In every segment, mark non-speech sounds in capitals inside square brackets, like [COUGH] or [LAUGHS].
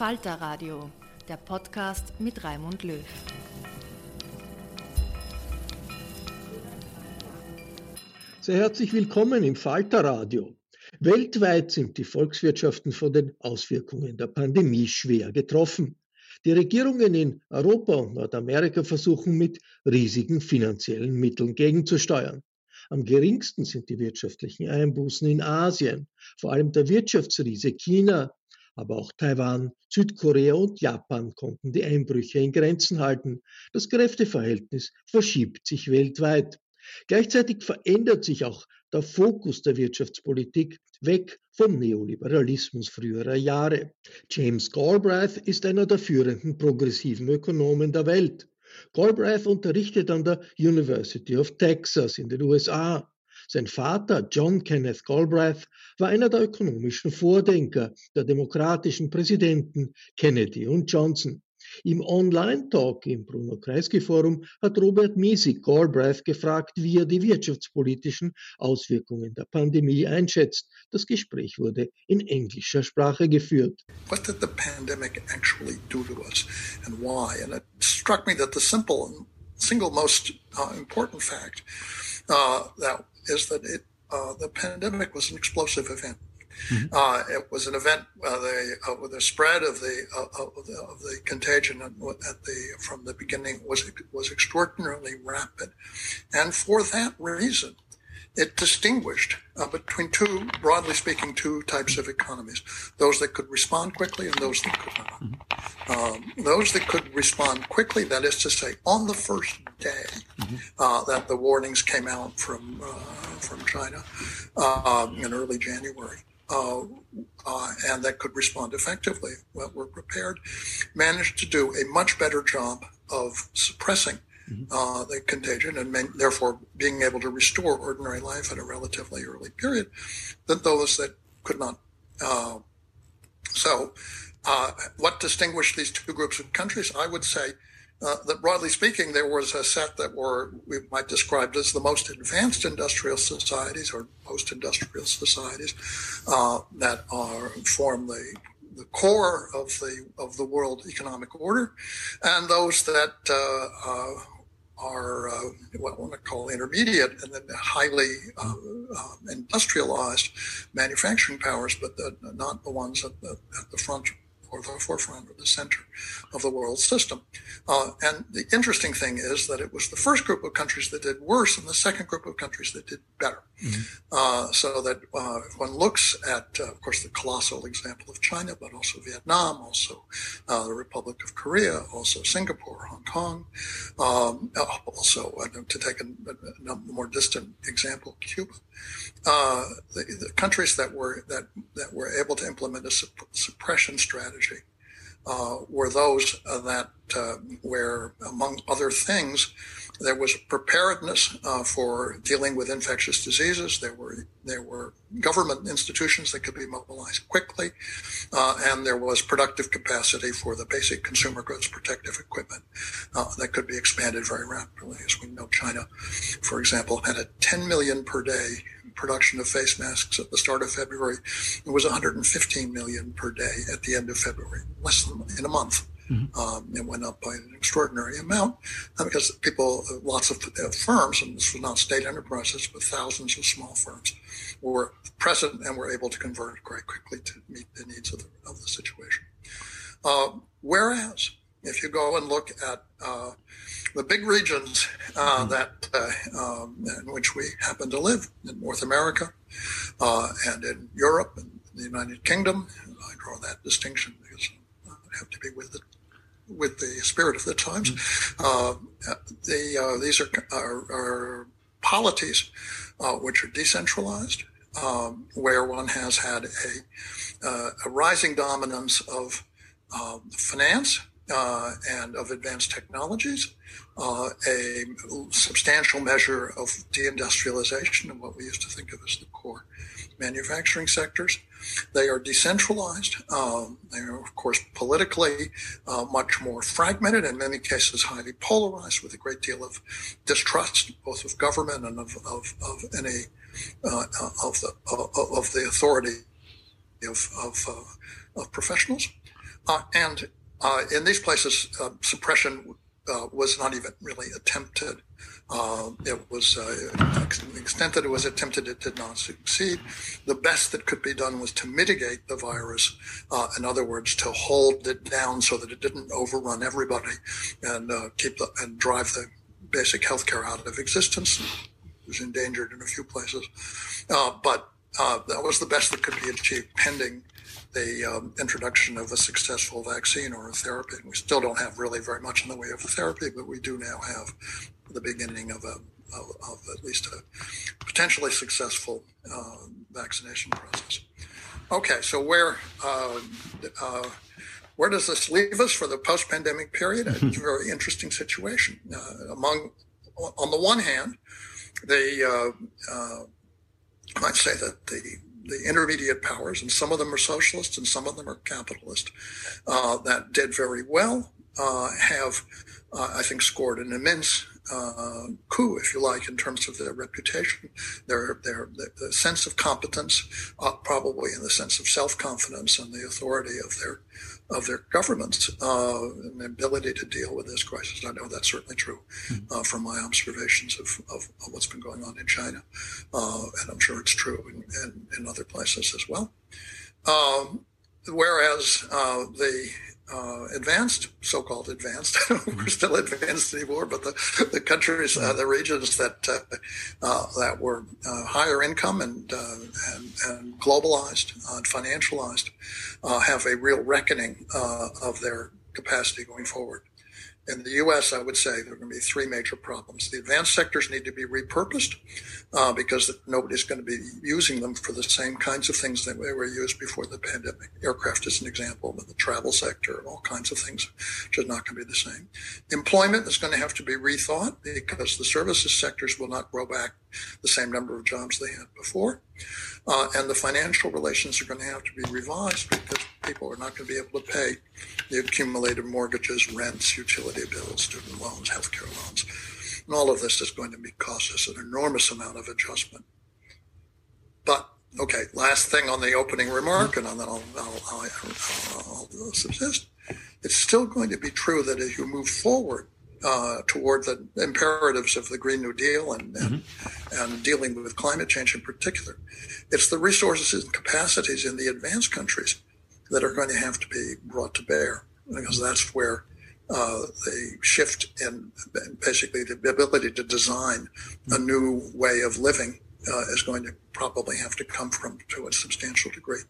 Falter Radio, der Podcast mit Raimund Löw. Sehr herzlich willkommen im Falter Radio. Weltweit sind die Volkswirtschaften von den Auswirkungen der Pandemie schwer getroffen. Die Regierungen in Europa und Nordamerika versuchen mit riesigen finanziellen Mitteln gegenzusteuern. Am geringsten sind die wirtschaftlichen Einbußen in Asien, vor allem der Wirtschaftsriese China, aber auch Taiwan, Südkorea und Japan konnten die Einbrüche in Grenzen halten. Das Kräfteverhältnis verschiebt sich weltweit. Gleichzeitig verändert sich auch der Fokus der Wirtschaftspolitik weg vom Neoliberalismus früherer Jahre. James Galbraith ist einer der führenden progressiven Ökonomen der Welt. Galbraith unterrichtet an der University of Texas in den USA. Sein Vater, John Kenneth Galbraith, war einer der ökonomischen Vordenker der demokratischen Präsidenten Kennedy und Johnson. Im Online-Talk im Bruno Kreisky Forum hat Robert Miesig Galbraith gefragt, wie er die wirtschaftspolitischen Auswirkungen der Pandemie einschätzt. Das Gespräch wurde in englischer Sprache geführt. What did the pandemic actually do to us and why? And it struck me that the simple single most uh, important fact uh, that is that it, uh, the pandemic was an explosive event. Mm-hmm. Uh, it was an event uh, the, uh, with the spread of the, uh, of the, of the contagion at the from the beginning was was extraordinarily rapid, and for that reason, it distinguished uh, between two, broadly speaking, two types of economies: those that could respond quickly and those that could not. Mm-hmm. Um, those that could respond quickly, that is to say, on the first day mm-hmm. uh, that the warnings came out from uh, from China um, in early January. Uh, uh, and that could respond effectively, well, were prepared, managed to do a much better job of suppressing. Uh, the contagion and therefore being able to restore ordinary life at a relatively early period than those that could not. Uh, so, uh, what distinguished these two groups of countries? I would say uh, that broadly speaking, there was a set that were we might describe as the most advanced industrial societies or post-industrial societies uh, that are form the the core of the of the world economic order, and those that uh, uh are uh, what I want to call intermediate and then highly uh, industrialized manufacturing powers, but the, not the ones at the, at the front or the forefront or the center of the world system. Uh, and the interesting thing is that it was the first group of countries that did worse and the second group of countries that did better. Mm-hmm. Uh, so that uh, one looks at, uh, of course, the colossal example of China, but also Vietnam, also uh, the Republic of Korea, also Singapore, Hong Kong, um, also to take a, a, more distant example, Cuba. Uh, the, the, countries that were that that were able to implement a supp- suppression strategy uh, were those uh, that uh, where, among other things, there was preparedness uh, for dealing with infectious diseases. There were there were government institutions that could be mobilized quickly, uh, and there was productive capacity for the basic consumer goods protective equipment uh, that could be expanded very rapidly. As we know, China, for example, had a 10 million per day production of face masks at the start of February. It was 115 million per day at the end of February, less than in a month. Mm-hmm. Um, it went up by an extraordinary amount because people, uh, lots of uh, firms, and this was not state enterprises, but thousands of small firms, were present and were able to convert quite quickly to meet the needs of the, of the situation. Uh, whereas, if you go and look at uh, the big regions uh, mm-hmm. that um, in which we happen to live in North America and in Europe and the United Kingdom, I draw that distinction because I have to be with it with the spirit of the times. Mm-hmm. Uh, the, uh, these are, are, are polities uh, which are decentralized, um, where one has had a, uh, a rising dominance of um, finance uh, and of advanced technologies, uh, a substantial measure of deindustrialization of what we used to think of as the core manufacturing sectors. They are decentralized. Um, they are, of course, politically uh, much more fragmented, in many cases, highly polarized, with a great deal of distrust, both of government and of, of, of any uh, of the of the authority of of, uh, of professionals. Uh, and uh, in these places, uh, suppression was not even really attempted. Uh, it was, uh, extent that it was attempted, it did not succeed. The best that could be done was to mitigate the virus. Uh, in other words, to hold it down so that it didn't overrun everybody and uh, keep the, and drive the basic healthcare out of existence. It was endangered in a few places, uh, but uh, that was the best that could be achieved pending the um, introduction of a successful vaccine or a therapy. And We still don't have really very much in the way of therapy, but we do now have the beginning of a of, of at least a potentially successful uh, vaccination process. Okay, so where uh, uh, where does this leave us for the post-pandemic period? It's a very interesting situation. Uh, among on the one hand, the uh, uh, I might say that the the intermediate powers, and some of them are socialist and some of them are capitalist, that did very well, have, I think, scored an immense uh, coup, if you like, in terms of their reputation, their their, their sense of competence, uh, probably in the sense of self confidence and the authority of their of their governments uh, and ability to deal with this crisis. I know that's certainly true mm-hmm. uh, from my observations of, of, of, what's been going on in China, uh, and I'm sure it's true in, in, in other places as well. Um, whereas uh, the uh, advanced, so-called advanced. [LAUGHS] We're still advanced anymore, but the, the countries, uh, the regions that uh, uh that were uh, higher income and uh, and, and, globalized and financialized have a real reckoning of their capacity going forward in the U.S., I would say there are going to be three major problems. The advanced sectors need to be repurposed uh, because nobody's going to be using them for the same kinds of things that they were used before the pandemic. Aircraft is an example, but the travel sector all kinds of things which are not going to be the same. Employment is going to have to be rethought because the services sectors will not grow back the same number of jobs they had before. Uh, and the financial relations are going to have to be revised because people are not going to be able to pay the accumulated mortgages, rents, utility bills, student loans, healthcare loans. And all of this is going to be cost us an enormous amount of adjustment. But okay, last thing on the opening remark, and then I'll, I'll, I'll, I'll subsist. It's still going to be true that as you move forward uh, toward the imperatives of the Green New Deal and, and, mm-hmm. and, dealing with climate change in particular. It's the resources and capacities in the advanced countries that are going to have to be brought to bear because that's where uh, the shift in basically the ability to design a new way of living uh, is going to probably have to come from to a substantial degree.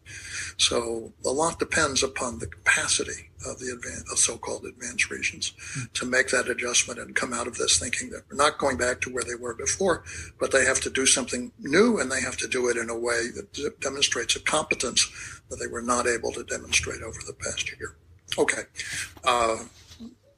So a lot depends upon the capacity of the advanced, of so-called advanced regions mm. to make that adjustment and come out of this thinking that we're not going back to where they were before, but they have to do something new and they have to do it in a way that demonstrates a competence that they were not able to demonstrate over the past year. Okay. Uh,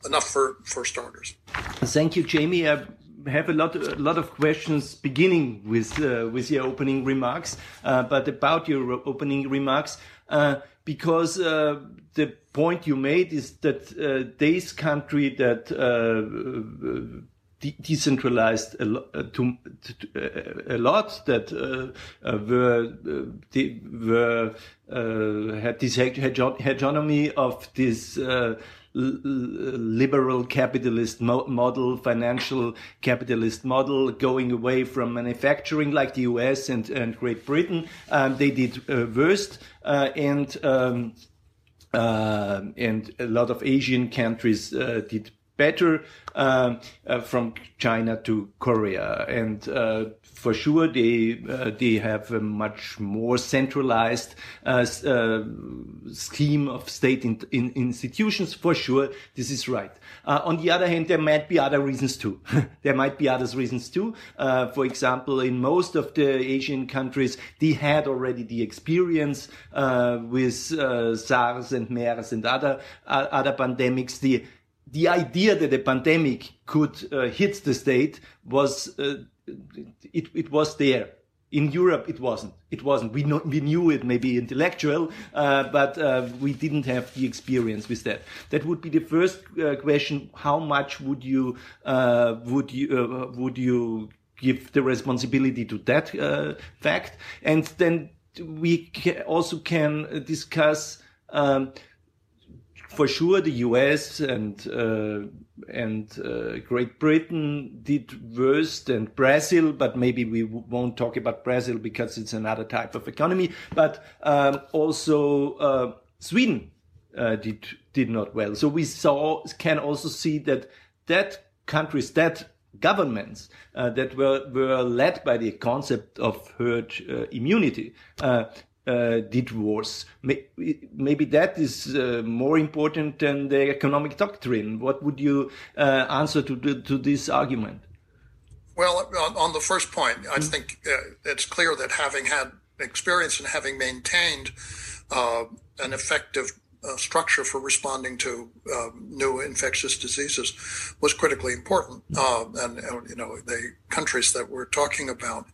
enough for, for starters. Thank you, Jamie. I have a lot, a lot of questions beginning with, uh, with your opening remarks, uh, but about your opening remarks, uh, because uh, the point you made is that uh, this country that uh, de decentralized a, lo to, to, a lot that were were had this hegemony of this liberal capitalist mo model, financial capitalist model, going away from manufacturing like the US and, and Great Britain. Um, they did uh, worst, uh, and um, uh, and a lot of Asian countries uh, did better um, uh, from China to Korea. And uh, for sure, they uh, they have a much more centralized uh, uh, scheme of state in, in institutions. For sure, this is right. Uh, on the other hand, there might be other reasons too. [LAUGHS] there might be other reasons too. for example, in most of the Asian countries, they had already the experience with SARS and MERS and other other pandemics. The the idea that a pandemic could uh, hit the state was uh, it, it was there in Europe, it wasn't. It wasn't. We, know, we knew it, maybe intellectual, uh, but uh, we didn't have the experience with that. That would be the first uh, question. How much would you uh, would you uh, would you give the responsibility to that uh, fact? And then we ca also can discuss. Um, for sure, the U.S. and uh, and uh, Great Britain did worse than Brazil, but maybe we won't talk about Brazil because it's another type of economy. But um, also uh, Sweden uh, did did not well. So we saw can also see that that countries that governments uh, that were were led by the concept of herd uh, immunity uh, did worse. Maybe that is uh, more important than the economic doctrine. What would you uh, answer to, the, to this argument? Well, on the first point, I mm. think uh, it's clear that having had experience and having maintained uh, an effective uh, structure for responding to um, new infectious diseases was critically important. Mm. and, you know, the countries that we're talking about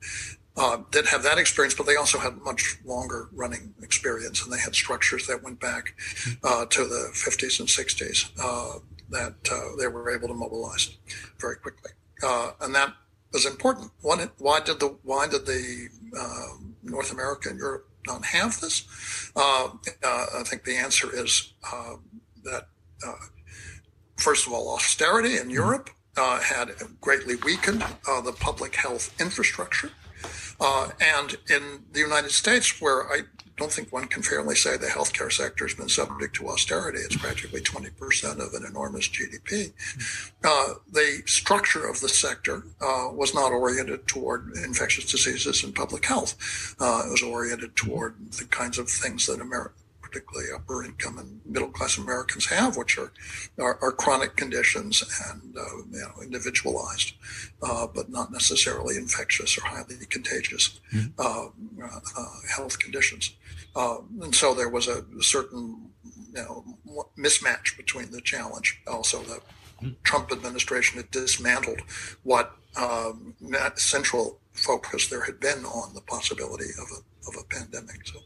uh, did have that experience, but they also had much longer running experience, and they had structures that went back uh, to the 50s and 60s uh, that uh, they were able to mobilize very quickly, uh, and that was important. One, why did the why did the um, North America and Europe not have this? Uh, I think the answer is that first of all, austerity in Europe. had greatly weakened the public health infrastructure. Uh, and in the United States, where I don't think one can fairly say the healthcare sector has been subject to austerity, it's practically 20% of an enormous GDP. Uh, the structure of the sector uh, was not oriented toward infectious diseases and public health. Uh, it was oriented toward the kinds of things that America particularly upper income and middle class Americans have, which are are, are chronic conditions and uh, you know, individualized, uh, but not necessarily infectious or highly contagious mm-hmm. uh, health conditions. Uh, and so there was a certain you know, mismatch between the challenge. Also, the mm-hmm. Trump administration had dismantled what um, central focus there had been on the possibility of a of a pandemic. So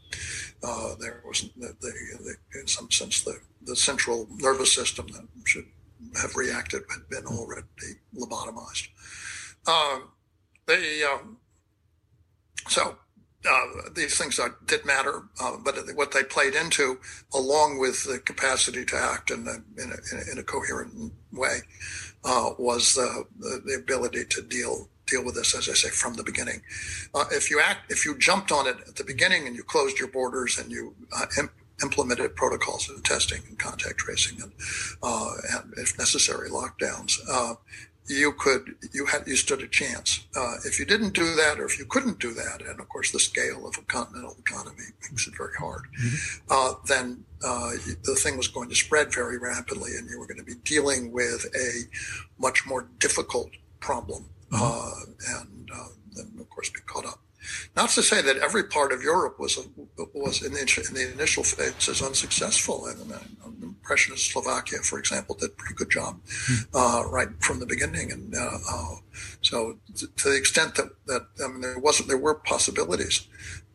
uh, there was, the, the, the, in some sense, the, the central nervous system that should have reacted had been already lobotomized. Uh, they, um, so uh, these things are, did matter, uh, but what they played into, along with the capacity to act in a, in a, in a coherent way, uh, was the, the ability to deal deal with this, as I say, from the beginning. Uh, if you act, if you jumped on it at the beginning and you closed your borders and you uh, implemented protocols of testing and contact tracing and, uh, and if necessary, lockdowns, uh, you could you had you stood a chance. Uh, if you didn't do that, or if you couldn't do that, and of course the scale of a continental economy makes it very hard, mm-hmm. uh, then uh, the thing was going to spread very rapidly, and you were going to be dealing with a much more difficult problem, mm-hmm. Uh, and uh, then of course be caught up. Not to say that every part of Europe was was in the, in the initial phases unsuccessful. And the impression of Slovakia, for example, did a pretty good job hmm. uh, right from the beginning. And uh, uh, so, to the extent that, that I mean, there wasn't there were possibilities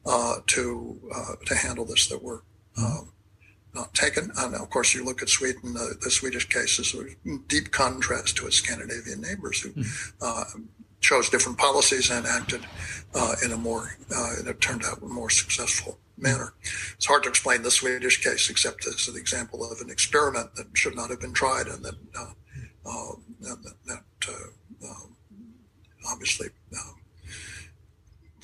uh, to uh, to handle this that were. Hmm. Um, not taken. And of course, you look at Sweden, the, the Swedish case is a deep contrast to its Scandinavian neighbors who mm chose different policies and acted uh, in a more, uh, it turned out, a more successful manner. It's hard to explain the Swedish case except as an example of an experiment that should not have been tried and that, uh, uh that, that uh, um, obviously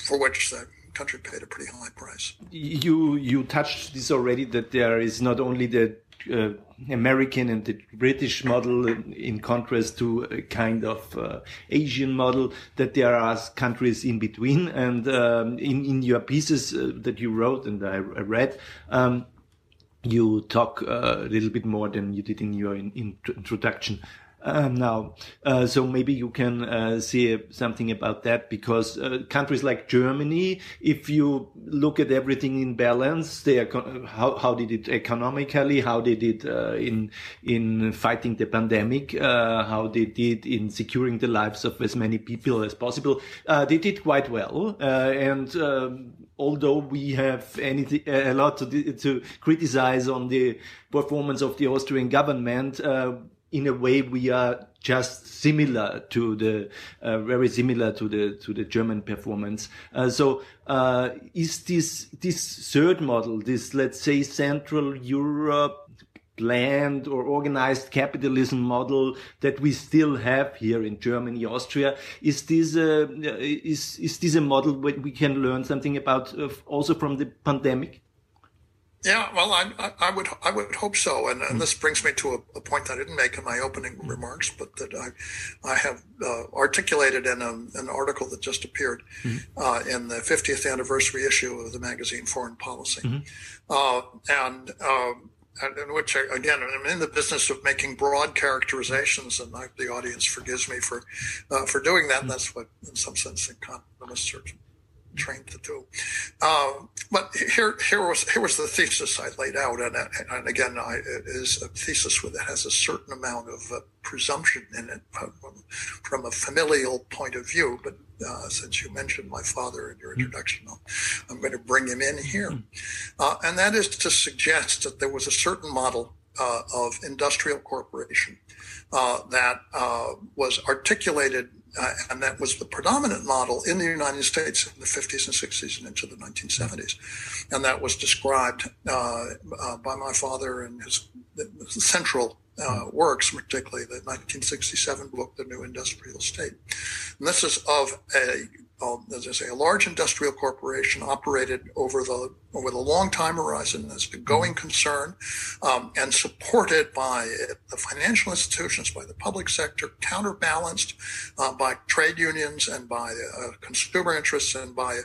for which the country paid a pretty high price. You you touched this already that there is not only the uh, American and the British model in contrast to a kind of uh, Asian model that there are countries in between and um, in, in your pieces uh, that you wrote and I, I read um, you talk uh, a little bit more than you did in your in, in introduction um, now. Uh, so maybe you can uh, say something about that because uh, countries like Germany, if you look at everything in balance, they how, how did it economically, how they did uh, in in fighting the pandemic, uh, how they did in securing the lives of as many people as possible, uh, they did quite well. and um, although we have anything a lot to, to criticize on the performance of the Austrian government in a way we are just similar to the uh, very similar to the to the German performance. Uh, so uh, is this this third model, this let's say Central Europe planned or organized capitalism model that we still have here in Germany, Austria, is this a, is is this a model where we can learn something about uh, also from the pandemic? Yeah, well, I, I, would I would hope so, and, and this brings me to a, a, point I didn't make in my opening remarks, but that I I have uh, articulated in a, an article that just appeared mm-hmm. uh, in the 50th anniversary issue of the magazine Foreign Policy, mm-hmm. uh, and. Um, in which I, again I'm in the business of making broad characterizations, and I, the audience forgives me for uh, for doing that. Mm-hmm. That's what, in some sense, economists are trained to do. Um, but here, here was here was the thesis I laid out, and, and again, I, it is a thesis with that has a certain amount of uh, presumption in it from, from, a familial point of view. But uh, since you mentioned my father in your hmm. introduction, I'm going to bring him in here, hmm. uh, and that is to suggest that there was a certain model uh, of industrial corporation uh, that uh, was articulated uh, and that was the predominant model in the United States in the 50s and 60s and into the 1970s. And that was described uh, uh, by my father in his central uh, works, particularly the 1967 book, The New Industrial State. And this is of a um, as I say, a large industrial corporation operated over the over the long time horizon as a going mm-hmm. concern um, and supported by the financial institutions, by the public sector, counterbalanced uh, by trade unions and by uh, consumer interests and by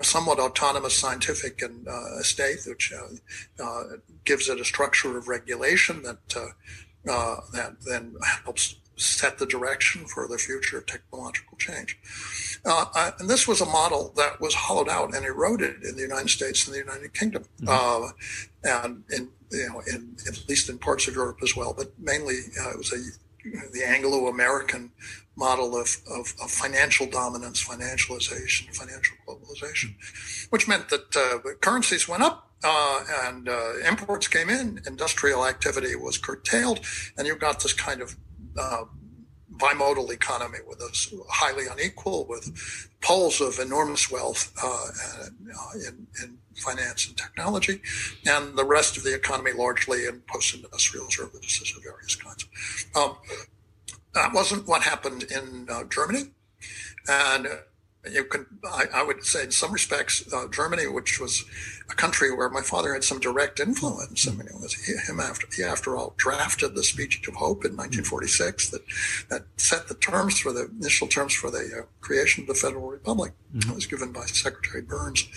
a somewhat autonomous scientific and uh, state, which uh, uh, gives it a structure of regulation that uh, that then helps set the direction for the future of technological change. Uh, uh, and this was a model that was hollowed out and eroded in the United States and the United Kingdom, mm-hmm. uh, and in you know, in at least in parts of Europe as well, but mainly uh, it was a the Anglo-American model of, of, of, financial dominance, financialization, financial globalization, which meant that uh, currencies went up uh, and uh, imports came in, industrial activity was curtailed, and you got this kind of uh, bimodal economy with us highly unequal, with poles of enormous wealth uh, uh, in, in, finance and technology, and the rest of the economy largely in post-industrial services of various kinds. Um, that wasn't what happened in uh, Germany, and you can, I, I, would say, in some respects, uh, Germany, which was a country where my father had some direct influence. I mean, it was him after he, after all, drafted the Speech of Hope in 1946 that that set the terms for the initial terms for the uh, creation of the Federal Republic. Mm-hmm. It was given by Secretary Byrnes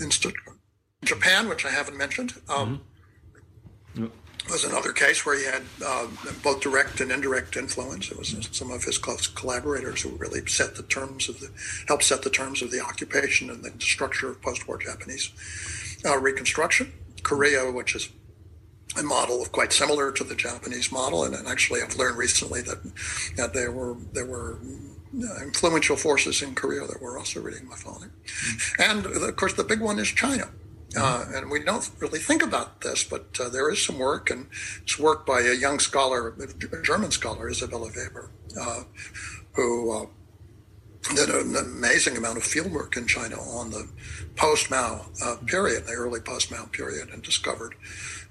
in Stuttgart. Japan, which I haven't mentioned. Um, mm-hmm. Was another case where he had uh, both direct and indirect influence. It was some of his close collaborators who really set the terms of the helped set the terms of the occupation and the structure of post-war Japanese uh, reconstruction. Korea, which is a model of quite similar to the Japanese model, and, and actually I've learned recently that that there were there were uh, influential forces in Korea that were also reading my father, mm-hmm. and of course the big one is China. Uh, and we don't really think about this, but uh, there is some work, and it's work by a young scholar, a German scholar, Isabella Weber, uh, who uh, did an amazing amount of fieldwork in China on the post Mao uh, period, the early post Mao period, and discovered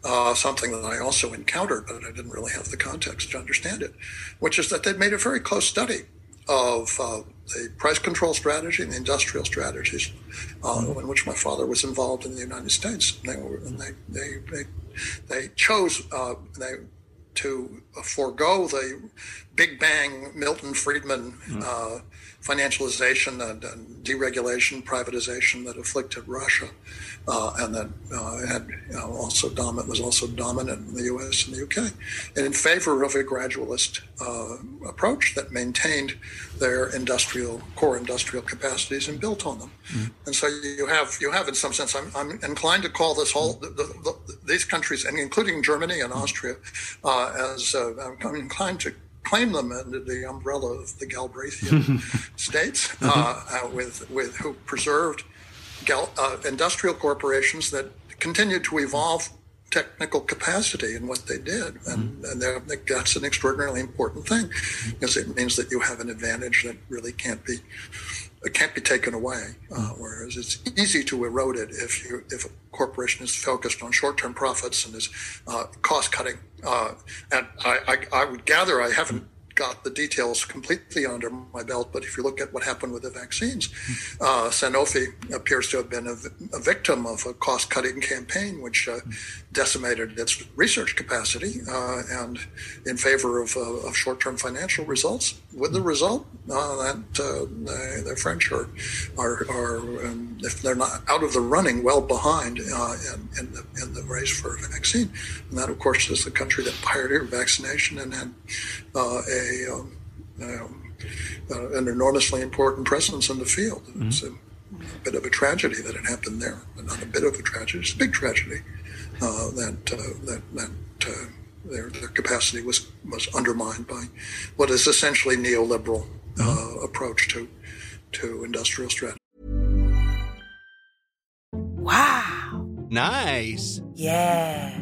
uh, something that I also encountered, but I didn't really have the context to understand it, which is that they'd made a very close study of the price control strategy and the industrial strategies uh, mm-hmm. in which my father was involved in the United States. And they, were, and they, they, they, they chose uh, they, to forego the Big Bang Milton Friedman mm-hmm financialization and, and, deregulation, privatization that afflicted Russia, uh, and that uh, had you know, also dominant was also dominant in the U.S. and the U.K. and in favor of a gradualist uh, approach that maintained their industrial core industrial capacities and built on them. Mm-hmm. And so you have you have in some sense I'm, I'm inclined to call this whole the, the, the, these countries and including Germany and Austria uh, as uh, I'm inclined to claim them under the umbrella of the Galbraithian [LAUGHS] states, uh-huh. uh, uh, with with who preserved gal, uh, industrial corporations that continued to evolve technical capacity in what they did, and, mm-hmm. and that's an extraordinarily important thing because it means that you have an advantage that really can't be it can't be taken away. Uh, whereas it's easy to erode it if you if a corporation is focused on short term profits and is uh, cost cutting. Uh, and I, I, I would gather I haven't got the details completely under my belt, but if you look at what happened with the vaccines, uh, Sanofi appears to have been a, a victim of a cost cutting campaign which uh, decimated its research capacity uh, and in favor of, uh, of short term financial results. With the result uh, that uh, the, the, French are, are, are um, if they're not out of the running, well behind in, in, the, in the race for a vaccine. And that, of course, is the country that pioneered vaccination and had a um, um, uh, an enormously important presence in the field. Mm-hmm. It's a, a, bit of a tragedy that it happened there, but not a bit of a tragedy. It's a big tragedy uh, that uh, that that uh, their their capacity was was undermined by what is essentially neoliberal mm-hmm. approach to to industrial strategy. Wow! Nice. Yeah.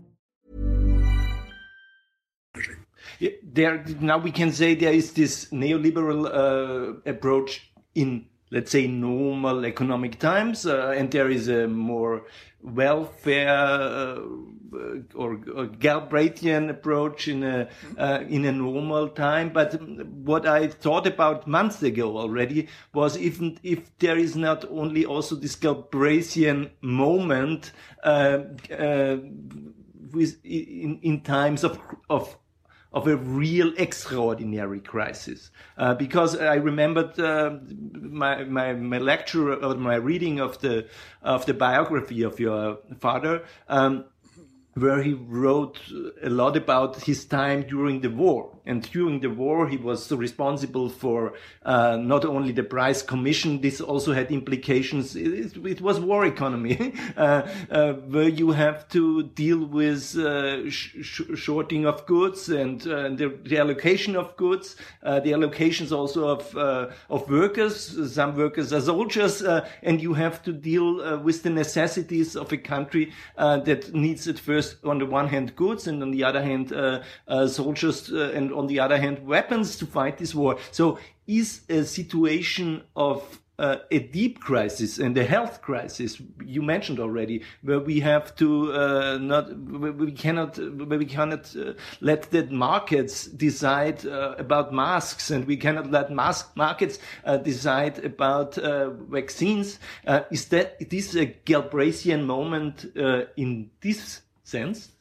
There now we can say there is this neoliberal uh, approach in let's say normal economic times uh, and there is a more welfare uh, or, or Galbraithian approach in a uh, in a normal time. But what I thought about months ago already was even if there is not only also this Galbraithian moment uh, uh, with in in times of of of a real extraordinary crisis. Uh, because I remembered uh, my, my, my lecture or my reading of the, of the biography of your father, um, where he wrote a lot about his time during the war. And during the war, he was responsible for uh, not only the price commission, this also had implications. It, it was war economy, [LAUGHS] uh, uh, where you have to deal with uh, sh shorting of goods and uh, the, the, allocation of goods, uh, the allocations also of, of workers. Some workers are soldiers, and you have to deal with the necessities of a country that needs at first, on the one hand, goods, and on the other hand, soldiers, and on the other hand, weapons to fight this war. So is a situation of uh, a deep crisis and a health crisis you mentioned already, where we have to uh, not, we cannot, we cannot uh, let the markets decide uh, about masks, and we cannot let mask markets uh, decide about uh, vaccines. is that this a Galbraithian moment in this sense?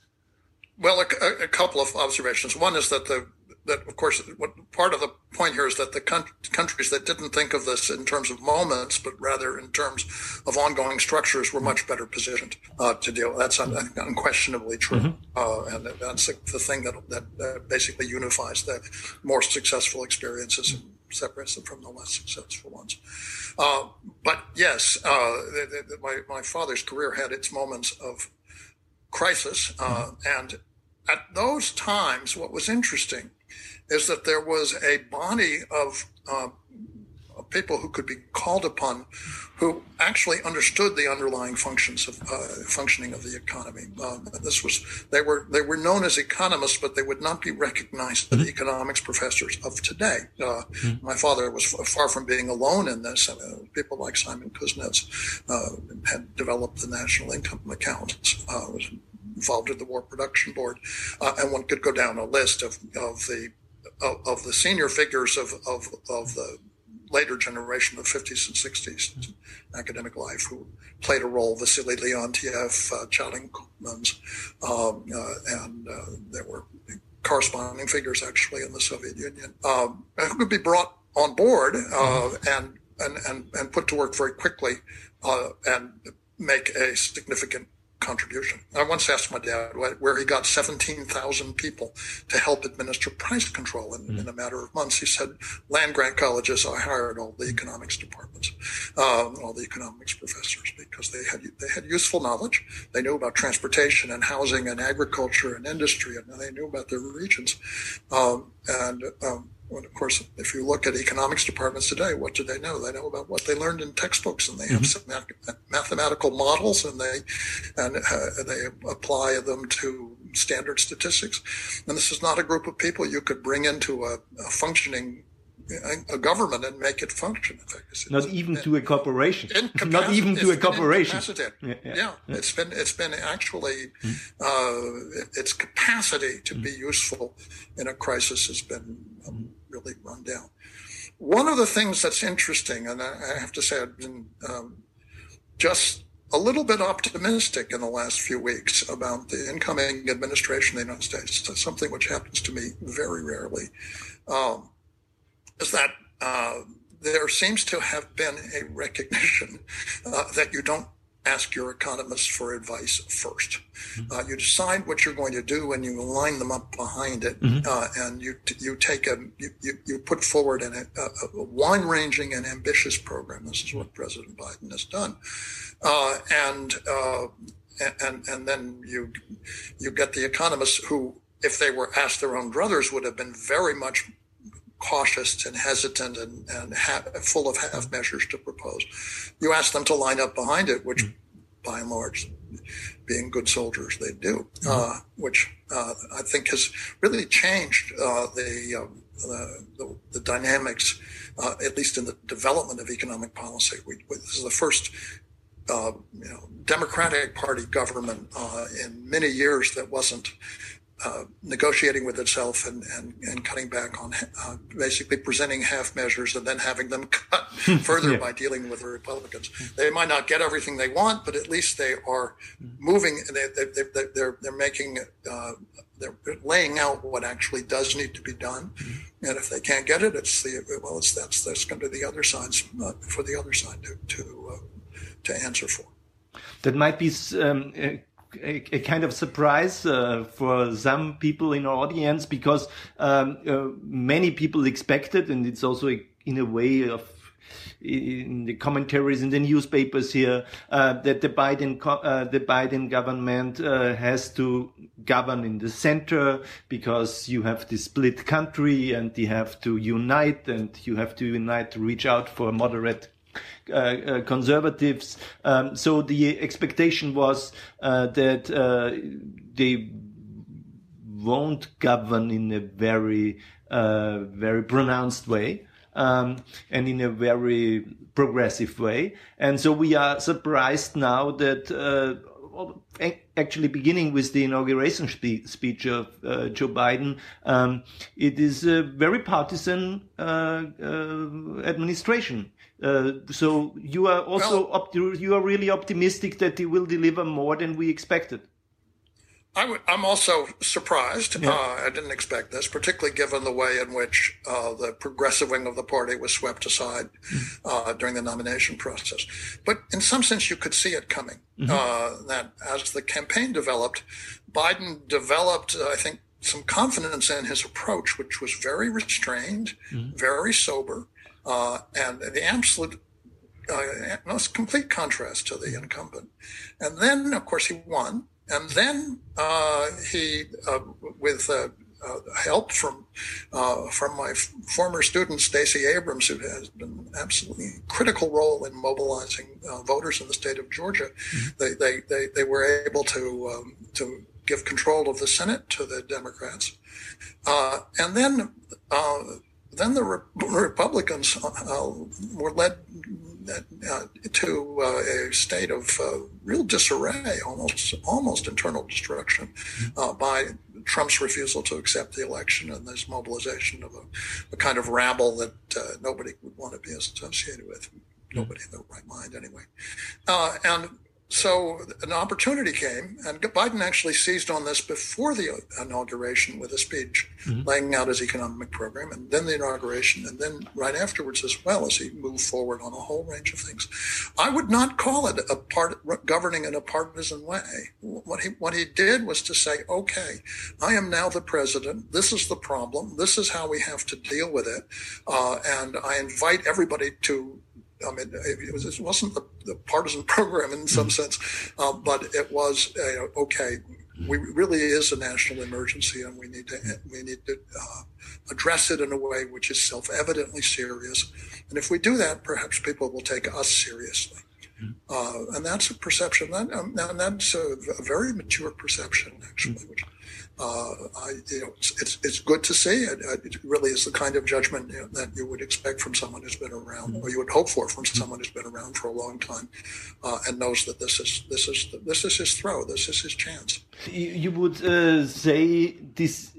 Well, a, a, couple of observations. One is that the that of course what part of the point here is that the countries that didn't think of this in terms of moments but rather in terms of ongoing structures were much better positioned uh, to deal that's un- unquestionably true mm-hmm. uh, and that's the, the thing that, that uh, basically unifies the more successful experiences and separates them from the less successful ones uh, but yes uh, the, the, my, my father's career had its moments of crisis uh, mm-hmm. and at those times, what was interesting is that there was a body of uh, people who could be called upon who actually understood the underlying functions of uh, functioning of the economy. Uh, this was they were they were known as economists, but they would not be recognized as mm-hmm. economics professors of today. Uh, mm-hmm. My father was far from being alone in this. Uh, people like Simon Kuznets uh, had developed the national income accounts. Uh, was involved in the War Production Board, and one could go down a list of of the of, of the senior figures of, of, of the later generation of 50s and 60s academic life who played a role, Vasily Leontiev, uh, um, uh, and uh, there were corresponding figures actually in the Soviet Union, um, who could be brought on board uh, and, and, and, and put to work very quickly uh, and make a significant contribution. I once asked my dad where he got 17,000 people to help administer price control in, mm. in, a matter of months. He said, land grant colleges, I hired all the economics departments, um, all the economics professors because they had, they had useful knowledge. They knew about transportation and housing and agriculture and industry and they knew about their regions. Um, and, um, well, of course, if you look at economics departments today, what do they know? They know about what they learned in textbooks, and they have mm-hmm. some mathematical models, and they and uh, they apply them to standard statistics. And this is not a group of people you could bring into a, a functioning a government and make it function. Not even to a corporation. Not even to a corporation. Yeah, yeah. yeah, it's been it's been actually mm. uh, its capacity to mm. be useful in a crisis has been um, really run down. One of the things that's interesting, and I have to say, I've been um, just a little bit optimistic in the last few weeks about the incoming administration of the United States. Something which happens to me very rarely. Um, is that uh, there seems to have been a recognition uh, that you don't ask your economists for advice 1st mm-hmm. uh, you decide what you're going to do and you line them up behind it, mm-hmm. uh, and you you take a you, you, you put forward an, a, a wide-ranging and ambitious program. This is what President Biden has done, uh, and uh, and and then you you get the economists who, if they were asked their own brothers, would have been very much cautious and hesitant and, and ha- full of half measures to propose. You ask them to line up behind it, which mm-hmm. by and large, being good soldiers, they do, mm-hmm. uh, which uh, I think has really changed uh, the, um, the, the, the, dynamics, uh, at least in the development of economic policy. We, we, this is the first uh, you know, Democratic Party government uh, in many years that wasn't uh, negotiating with itself and, and, and cutting back on uh, basically presenting half measures and then having them [LAUGHS] cut [LAUGHS] further yeah. by dealing with the Republicans. They might not get everything they want, but at least they are moving. They, they, they, they're, they're making, uh, they're laying out what actually does need to be done. Mm-hmm. And if they can't get it, it's the, well, it's, that's, that's going to the other sides, uh, for the other side to, to, uh, to answer for. That might be um, a, a, kind of surprise uh, for some people in our audience because um, uh, many people expected, and it's also a, in a way of in the commentaries in the newspapers here uh, that the Biden uh, the Biden government uh, has to govern in the center because you have this split country and you have to unite and you have to unite to reach out for moderate uh, uh, conservatives. Um, so the expectation was uh, that they won't govern in a very, very pronounced way. Um, and in a very progressive way. And so we are surprised now that uh, actually beginning with the inauguration spe speech of uh, Joe Biden, um, it is a very partisan uh, administration. Uh, so you are also well, you are really optimistic that he will deliver more than we expected. i w- I'm also surprised. Yeah. Uh, I didn't expect this, particularly given the way in which uh, the progressive wing of the party was swept aside mm-hmm. during the nomination process. But in some sense, you could see it coming. Mm-hmm. that as the campaign developed, Biden developed, I think, some confidence in his approach, which was very restrained, mm-hmm. very sober uh, and the absolute uh, most complete contrast to the incumbent. And then, of course, he won. And then uh, he, uh, with uh, uh, help from from my f- former student Stacey Abrams, who has been absolutely critical role in mobilizing voters in the state of Georgia, mm-hmm. they, they, they they were able to um, to give control of the Senate to the Democrats, and then then the Re- Republicans uh, were led uh, to uh, a state of uh, real disarray, almost almost internal destruction, uh, by Trump's refusal to accept the election and this mobilization of a, a kind of rabble that uh, nobody would want to be associated with. Nobody in their right mind, anyway. and so an opportunity came, and Biden actually seized on this before the inauguration with a speech mm-hmm. laying out his economic program, and then the inauguration, and then right afterwards as well as he moved forward on a whole range of things. I would not call it a part governing in a partisan way. What he what he did was to say, okay, I am now the president. This is the problem. This is how we have to deal with it, uh, and I invite everybody to I mean, it, was, it wasn't the, the, partisan [LAUGHS] program in some mm-hmm. sense, uh, but it was uh, okay. We really is a national emergency, and we need to we need to uh, address it in a way which is self-evidently serious. And if we do that, perhaps people will take us seriously. Mm-hmm. Uh, and that's a perception that, um, and that's a, a, very mature perception, actually, mm-hmm. which uh, I, you know, it's, it's, good to see. It, it really is the kind of judgment you know, that you would expect from someone who's been around, or you would hope for from someone who's been around for a long time, uh, and knows that this is this is this is his throw, this is his chance. You would uh, say this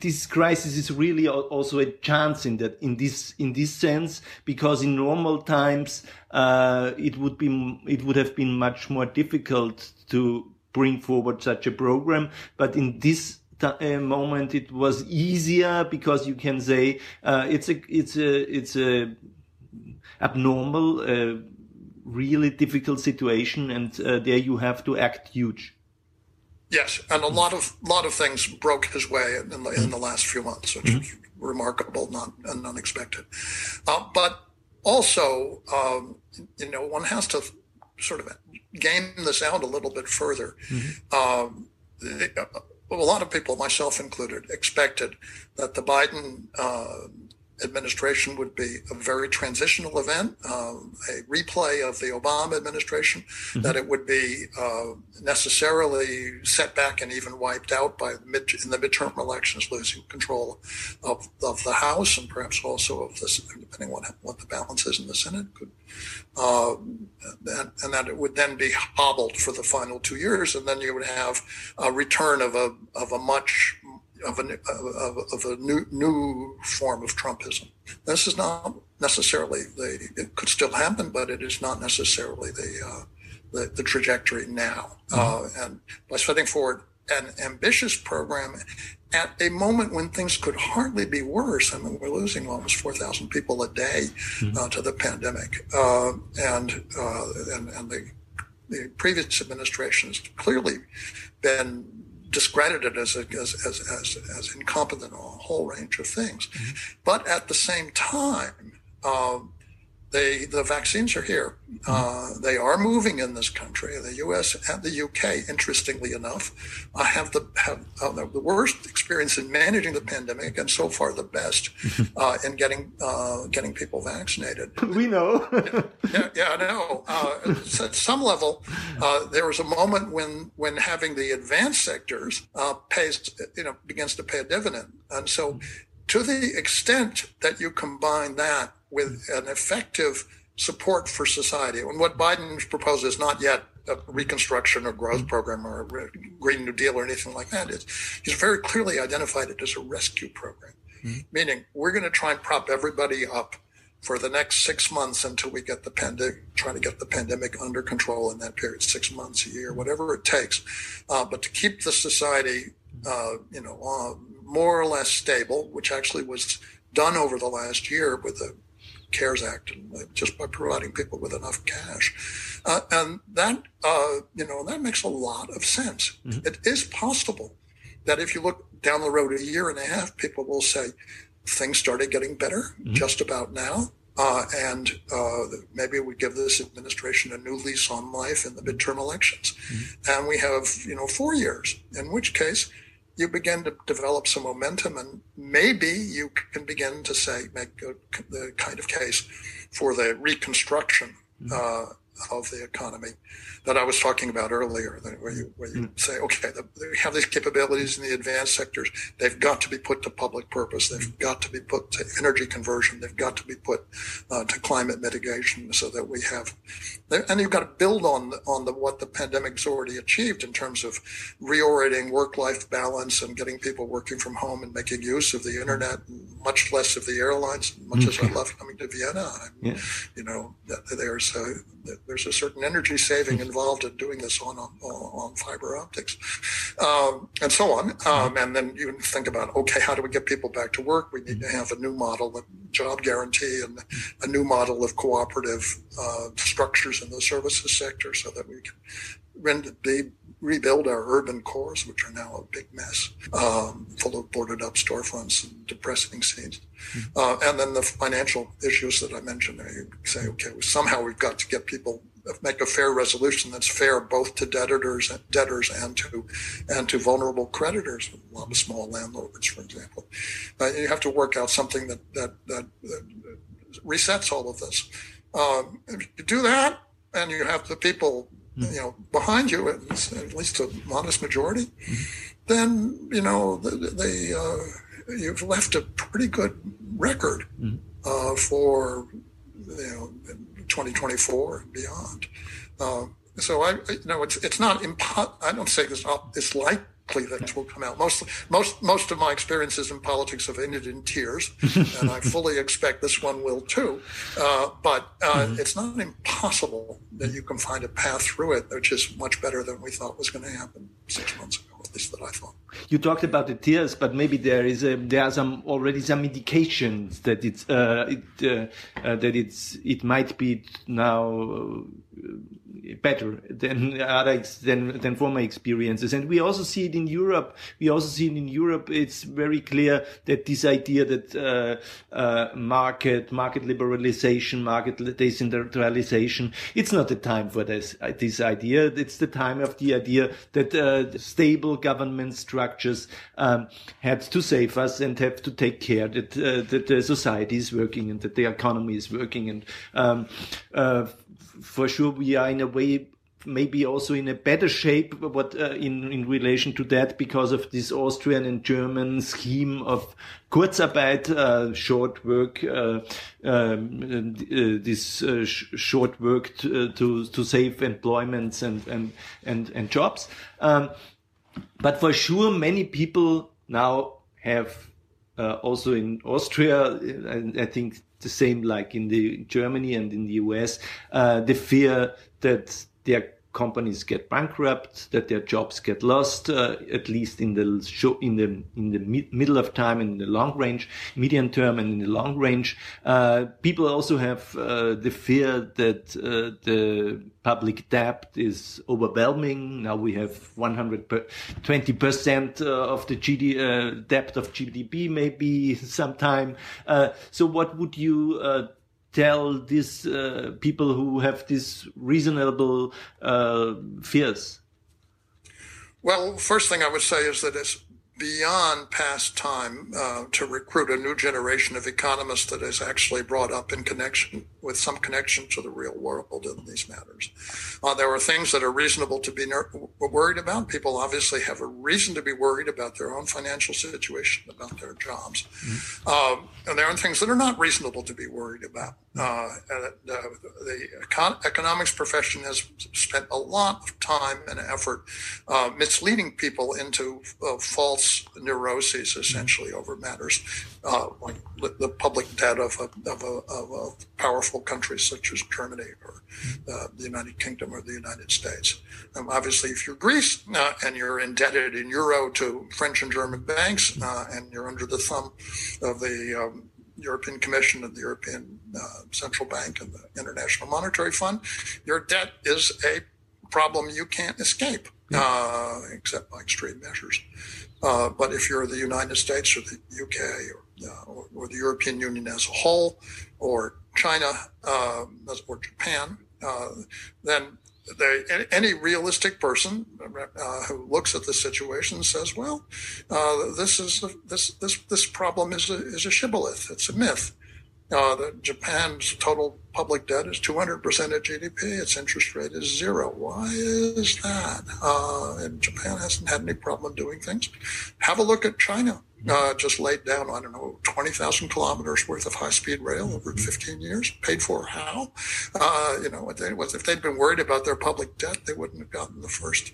this crisis is really also a chance in that in this in this sense because in normal times uh, it would be it would have been much more difficult to bring forward such a program but in this uh, moment it was easier because you can say uh, it's a it's a it's a abnormal uh, really difficult situation and uh, there you have to act huge yes and a lot of lot of things broke his way in the, in the last few months which mm-hmm. was remarkable not and unexpected uh, but also um, you know one has to sort of game this out a little bit further mm-hmm. um, a lot of people, myself included, expected that the Biden uh, administration would be a very transitional event, um, a replay of the Obama administration, mm-hmm. that it would be uh, necessarily set back and even wiped out by mid, in the midterm elections, losing control of, of the House and perhaps also of the, depending on what the balance is in the Senate, could, uh, and, and, that it would then be hobbled for the final two years, and then you would have a return of a of a much of a, of, of a new, new form of Trumpism. This is not necessarily the, it could still happen, but it is not necessarily the, uh, the, the, trajectory now. Mm-hmm. Uh, and by setting forward an ambitious program at a moment when things could hardly be worse. I mean, we're losing almost 4,000 people a day mm-hmm. uh, to the pandemic. Uh, and, uh, and, and the the previous administration has clearly been discredited as, a, as, as, as, as, incompetent on a whole range of things. Mm-hmm. But at the same time, um, they, the vaccines are here. Uh, they are moving in this country. The U.S. and the UK, interestingly enough, uh, have the have uh, the worst experience in managing the pandemic, and so far the best [LAUGHS] uh, in getting uh, getting people vaccinated. [LAUGHS] We know. yeah, yeah, I know. Uh, at some level, there was a moment when when having the advanced sectors pays you know begins to pay a dividend, and so to the extent that you combine that with an effective support for society. And what Biden's proposed is not yet a reconstruction or growth program or a Green New Deal or anything like that. It's, he's very clearly identified it as a rescue program, mm-hmm. meaning we're going to try and prop everybody up for the next six months until we get the pandemic, try to get the pandemic under control in that period, six months, a year, whatever it takes. Uh, but to keep the society, uh, you know, uh, more or less stable, which actually was done over the last year with the CARES Act, and just by providing people with enough cash, uh, and that uh, you know that makes a lot of sense. Mm-hmm. It is possible that if you look down the road a year and a half, people will say things started getting better mm-hmm. just about now. Uh, and uh, maybe we give this administration a new lease on life in the midterm elections, mm-hmm. and we have you know four years. In which case, you begin to develop some momentum, and maybe you can begin to say, make a, the kind of case for the reconstruction mm-hmm. uh, of the economy that I was talking about earlier, where you, where you mm. say, okay, the, they have these capabilities in the advanced sectors. They've got to be put to public purpose. They've mm. got to be put to energy conversion. They've got to be put uh, to climate mitigation so that we have, and you've got to build on, on the, what the pandemic's already achieved in terms of reorienting work-life balance and getting people working from home and making use of the internet, much less of the airlines, much as I love coming to Vienna. Yeah. You know, there's a, there's a certain energy saving involved in doing this on on, on fiber optics, um, and so on. Um, and then you think about okay, how do we get people back to work? We need to have a new model of job guarantee and a new model of cooperative uh, structures in the services sector, so that we can be rebuild our urban cores, which are now a big mess, um, full of boarded up storefronts and depressing scenes. Mm-hmm. Uh, and then the financial issues that I mentioned there, you say, okay, well, somehow we've got to get people make a fair resolution that's fair both to debtors, debtors and to and to vulnerable creditors, a lot of small landlords, for example. Uh, you have to work out something that that, that, that resets all of this. Um, if you do that, and you have the people you know behind you, at least, at least a modest majority, then you know they, uh, you've left a pretty good record uh, for you know 2024 and beyond. Uh, so I, you know, it's it's not impo- I don't say this. It's like that will come out. Most most most of my experiences in politics have ended in tears, [LAUGHS] and I fully expect this one will too. Uh, but uh, mm-hmm. it's not impossible that you can find a path through it, which is much better than we thought was going to happen six months ago. You talked about the tears, but maybe there is a, there are some already some indications that it's uh, it, uh, uh, that it's it might be now better than [LAUGHS] other than than former experiences. And we also see it in Europe. We also see it in Europe. It's very clear that this idea that uh, uh, market market liberalization market decentralization it's not the time for this uh, this idea. It's the time of the idea that uh, government structures um, had to save us and have to take care that uh, that the society is working and that the economy is working. And um, uh, for sure we are in a way maybe also in a better shape what uh, in in relation to that because of this Austrian and German scheme of Kurzarbeit uh, short work uh, um, uh, this uh, sh short work to, uh, to, to save employments and and and and jobs. Um, but for sure many people now have also in Austria I, I think the same like in the Germany and in the US, uh, the fear that their companies get bankrupt, that their jobs get lost, uh, at least in the show, in the in the mi- middle of time, and in the long range, medium term, and in the long range. Uh, people also have uh, the fear that uh, the public debt is overwhelming. Now we have 120 percent uh, of the GD, uh, debt of GDP, maybe [LAUGHS] sometime. so, what would you tell these uh, people who have these reasonable uh, fears? Well, first thing I would say is that it's beyond past time uh, to recruit a new generation of economists that is actually brought up in connection with some connection to the real world in these matters. Uh, there are things that are reasonable to be ner- worried about. People obviously have a reason to be worried about their own financial situation, about their jobs. Mm-hmm. Um, and there are things that are not reasonable to be worried about. Uh, uh, the econ- economics profession has spent a lot of time and effort uh, misleading people into uh, false neuroses, essentially, over matters uh, like the public debt of a, of a, of a powerful country such as Germany or uh, the United Kingdom or the United States. Um, obviously, if you're Greece uh, and you're indebted in euro to French and German banks uh, and you're under the thumb of the um, European Commission and the European uh, Central Bank and the International Monetary Fund, your debt is a problem you can't escape, uh, except by extreme measures. Uh, but if you're the United States or the UK or uh, or, or, the European Union as a whole, or China uh, or Japan, uh, then they, any realistic person uh, who looks at the situation says, "Well, uh, this is this this this problem is a, is a shibboleth. It's a myth. Uh, that Japan's total public debt is 200% of GDP. Its interest rate is zero. Why is that? Uh, and Japan hasn't had any problem doing things. Have a look at China uh, just laid down, I don't know, 20,000 kilometers worth of high speed rail over 15 years. Paid for how? Uh, you know, if they'd been worried about their public debt, they wouldn't have gotten the first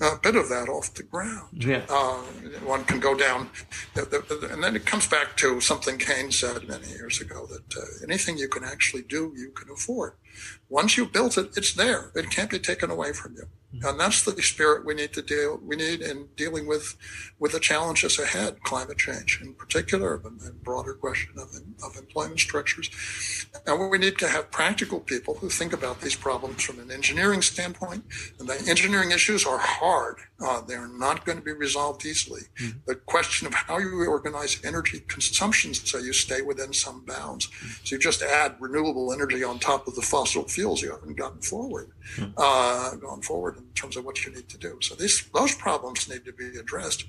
uh, bit of that off the ground. Yeah. Uh, one can go down, and then it comes back to something Keynes said many years ago that uh, anything you can actually do, you can afford. Once you've built it, it's there. It can't be taken away from you. And that's the spirit we need to deal, we need in dealing with, with the challenges ahead, climate change in particular, and the broader question of, of employment structures. And we need to have practical people who think about these problems from an engineering standpoint. And the engineering issues are hard. Uh, they're not going to be resolved easily. Mm-hmm. The question of how you organize energy consumption so you stay within some bounds. Mm-hmm. So you just add renewable energy on top of the fossil fuels, you haven't gotten forward, mm-hmm. uh, gone forward in terms of what you need to do. So these those problems need to be addressed,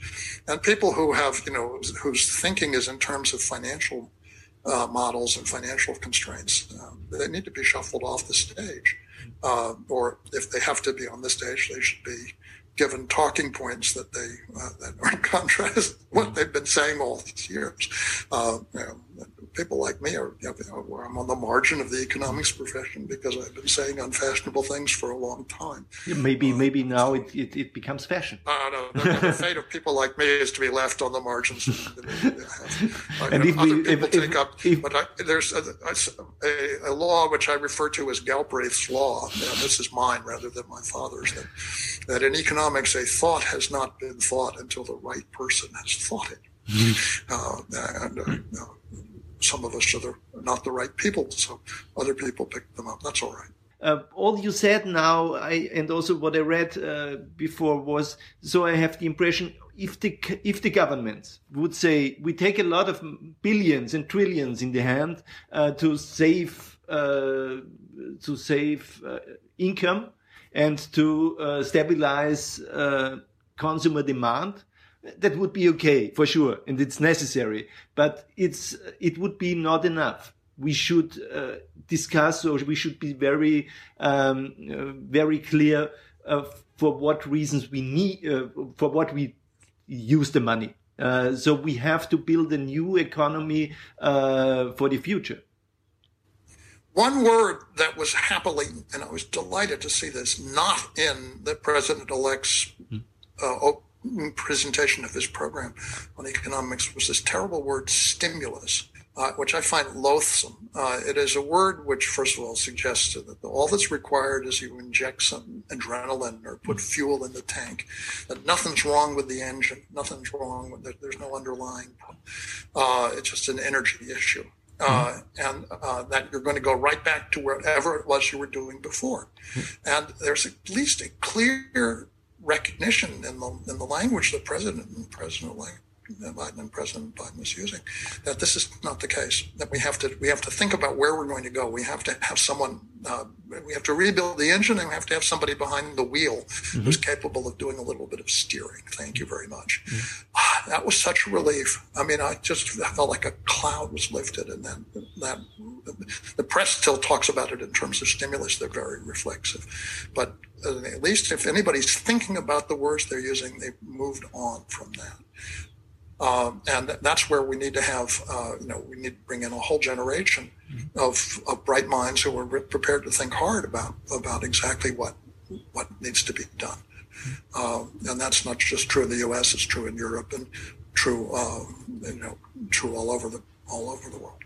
and people who have you know whose thinking is in terms of financial uh, models and financial constraints, um, they need to be shuffled off the stage, uh, or if they have to be on the stage, they should be given talking points that they uh, that are in contrast what they've been saying all these years. Uh, you know, people like me are, you know, I'm on the margin of the economics profession because I've been saying unfashionable things for a long time. Yeah, maybe, uh, maybe now it, it, it, becomes fashion. Uh, no, the, the, fate of people like me is to be left on the margins. [LAUGHS] and, and if other we, people if, take if, up, if, but I, there's a, a, a, law which I refer to as Galbraith's law. this is mine rather than my father's. That, that in economics, a thought has not been thought until the right person has thought it. Mm-hmm. Uh, and uh, some of us are not the right people, so other people pick them up. That's all right. Uh, all you said now, I, and also what I read uh, before was, so I have the impression if the if the governments would say we take a lot of billions and trillions in the hand uh, to save uh, to save uh, income and to uh, stabilize consumer demand, that would be okay for sure and it's necessary but it's it would be not enough. We should uh, discuss or we should be very um, uh, very clear uh, for what reasons we need uh, for what we use the money. Uh, so we have to build a new economy uh, for the future. One word that was happily and i was delighted to see this not in the president-elect's mm -hmm presentation of his program on economics was this terrible word stimulus. uh, which I find loathsome. Uh, it is a word which, first of all, suggests that all that's required is you inject some adrenaline or put fuel in the tank. That nothing's wrong with the engine, nothing's wrong with it. There's no underlying. Uh, it's just an energy issue. Uh, and uh, that you're going to go right back to wherever it was you were doing before. And there's at least a clear recognition in the in the language the president and President elect Biden and President Biden is using, that this is not the case. That we have to we have to think about where we're going to go. We have to have someone. Uh, we have to rebuild the engine, and we have to have somebody behind the wheel mm-hmm. who's capable of doing a little bit of steering. Thank you very much. Mm-hmm. Ah, that was such a relief. I mean, I just felt like a cloud was lifted, and then that the press still talks about it in terms of stimulus. They're very reflexive, but at least if anybody's thinking about the words they're using, they've moved on from that. Um, and that's where we need to have, uh, you know, we need to bring in a whole generation mm-hmm. of, of bright minds who are prepared to think hard about about exactly what what needs to be done. Mm-hmm. Um, and that's not just true in the U.S. It's true in Europe and true, uh, you know, true all over the all over the world.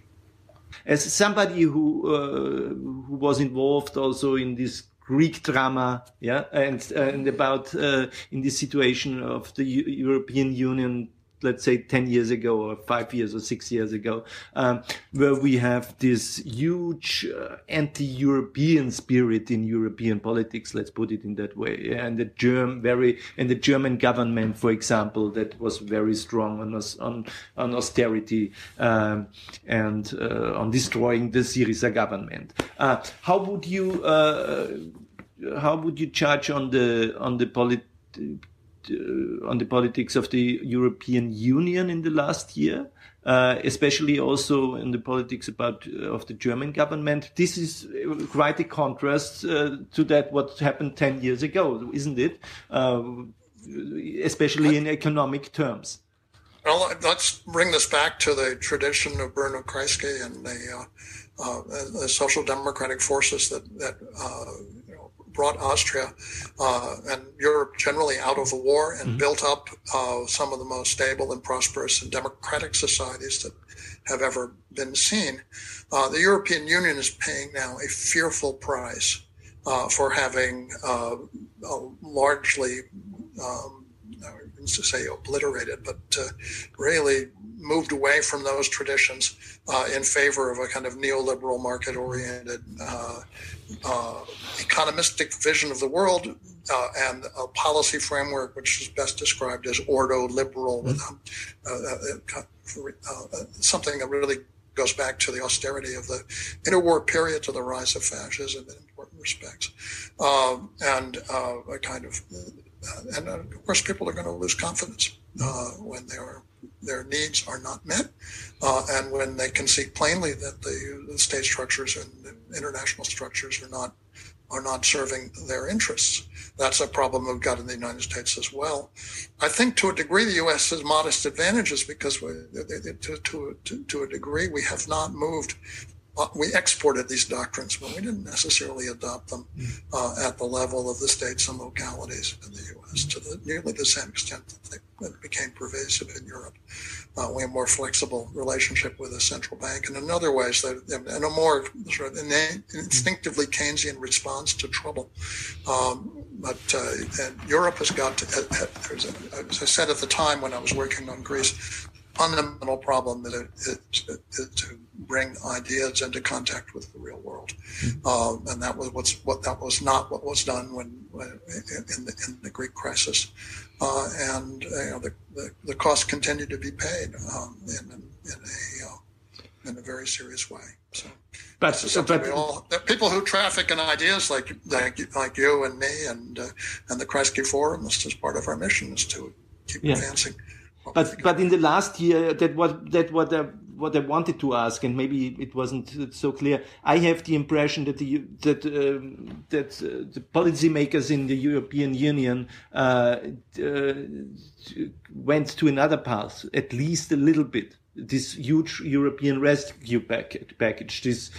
As somebody who uh, who was involved also in this Greek drama, yeah, and and about uh, in this situation of the U European Union let's say 10 years ago or five years or six years ago, um, where we have this huge uh, anti-European spirit in European politics. Let's put it in that way. And the German, very, and the German government, for example, that was very strong on on, on austerity, um, and, uh, on destroying the Syriza government. Uh, how would you, uh, how would you judge on the, on the politics? Uh, on the politics of the European Union in the last year, uh, especially also in the politics about uh, of the German government. This is quite a contrast uh, to that what happened ten years ago, isn't it? Uh, especially in economic terms. Well, let's bring this back to the tradition of Bruno Kreisky and the, uh, the social democratic forces that that brought Austria uh, and Europe generally out of the war and mm-hmm. built up uh, some of the most stable and prosperous and democratic societies that have ever been seen. Uh, the European Union is paying now a fearful price uh, for having uh, largely, um, I to say obliterated, but uh, really moved away from those traditions uh, in favor of a kind of neoliberal, market oriented, uh, uh, economistic vision of the world uh, and a policy framework which is best described as ordo liberal, mm-hmm. something that really goes back to the austerity of the interwar period to the rise of fascism in important respects, um, and a kind of and of course people are going to lose confidence uh, when their their needs are not met, uh, and when they can see plainly that the, the state structures and international structures are not are not serving their interests. That's a problem we've got in the United States as well. I think to a degree the U.S. has modest advantages because we, to, to, to, a degree we have not moved we exported these doctrines, but we didn't necessarily adopt them uh, at the level of the states and localities in the U.S. to the, nearly the same extent that they became pervasive in Europe. Uh, we have a more flexible relationship with the central bank, and in other ways, that, and a more sort of instinctively Keynesian response to trouble. Um, but uh, Europe has got to, uh, uh, as I said at the time when I was working on Greece, fundamental problem that it, it, it, it, to bring ideas into contact with the real world, mm-hmm. um, and that was what's what that was not what was done when, when in, the, in the Greek crisis, uh, and you know, the, the, the costs continue to be paid um, in, in, a uh, in a very serious way. So. But, but all, people who traffic in ideas like like, like you and me and uh, and the Kreisky Forum, this is part of our mission is to keep yeah. advancing but but in the last year, that what that what I, what I wanted to ask, and maybe it wasn't so clear. I have the impression that the that um, that uh, the policymakers in the European Union uh, uh, went to another path, at least a little bit. This huge European rescue package, package this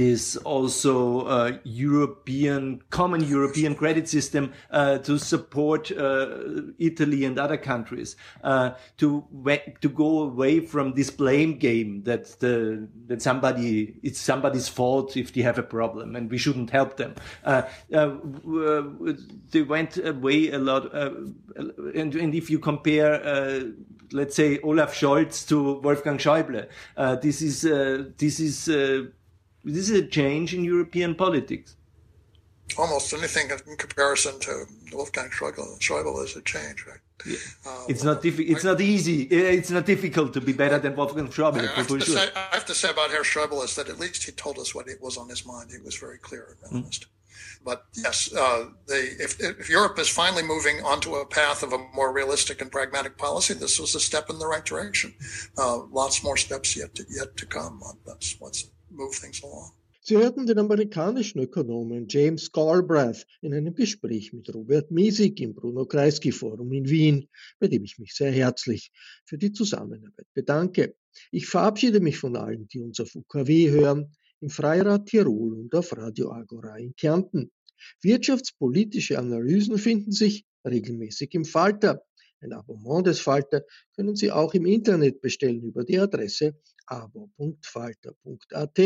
this also uh, European common European credit system uh, to support uh, Italy and other countries uh, to to go away from this blame game that the that somebody it's somebody's fault if they have a problem and we shouldn't help them. Uh, they went away a lot, and, and if you compare let's say Olaf Scholz to Wolfgang Schäuble. Uh, this is uh, this is uh, this is a change in European politics. Almost anything in comparison to Wolfgang Schäuble, Schäuble is a change, right? Yeah. Uh, it's not diffi- It's not easy. It's not difficult to be better than Wolfgang Schäuble. I, have say, I have to say about Herr Schäuble is that at least he told us what it was on his mind. He was very clear and hmm. honest. Mm. But yes, uh, they, if, if Europe is finally moving onto a path of a more realistic and pragmatic policy, this was a step in the right direction. Uh, lots more steps yet to, yet to come. That's what's move things along. Sie hörten den amerikanischen Ökonomen James Galbraith in einem Gespräch mit Robert Miesig im Bruno Kreisky Forum in Wien, bei dem ich mich sehr herzlich für die Zusammenarbeit bedanke. Ich verabschiede mich von allen, die uns auf UKW hören im Freirad Tirol und auf Radio Agora in Kärnten. Wirtschaftspolitische Analysen finden sich regelmäßig im Falter. Ein Abonnement des Falter können Sie auch im Internet bestellen über die Adresse abo.falter.at.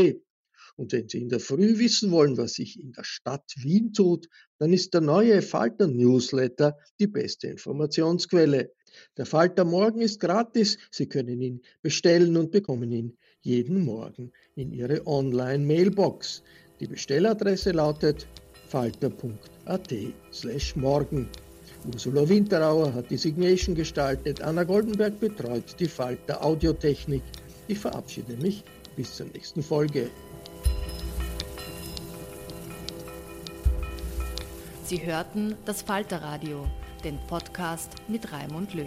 Und wenn Sie in der Früh wissen wollen, was sich in der Stadt Wien tut, dann ist der neue Falter Newsletter die beste Informationsquelle. Der Falter Morgen ist gratis. Sie können ihn bestellen und bekommen ihn jeden Morgen in Ihre Online-Mailbox. Die Bestelladresse lautet falter.at/morgen. Ursula Winterauer hat die Signation gestaltet, Anna Goldenberg betreut die Falter Audiotechnik. Ich verabschiede mich bis zur nächsten Folge. Sie hörten das Falterradio, den Podcast mit Raimund Löw.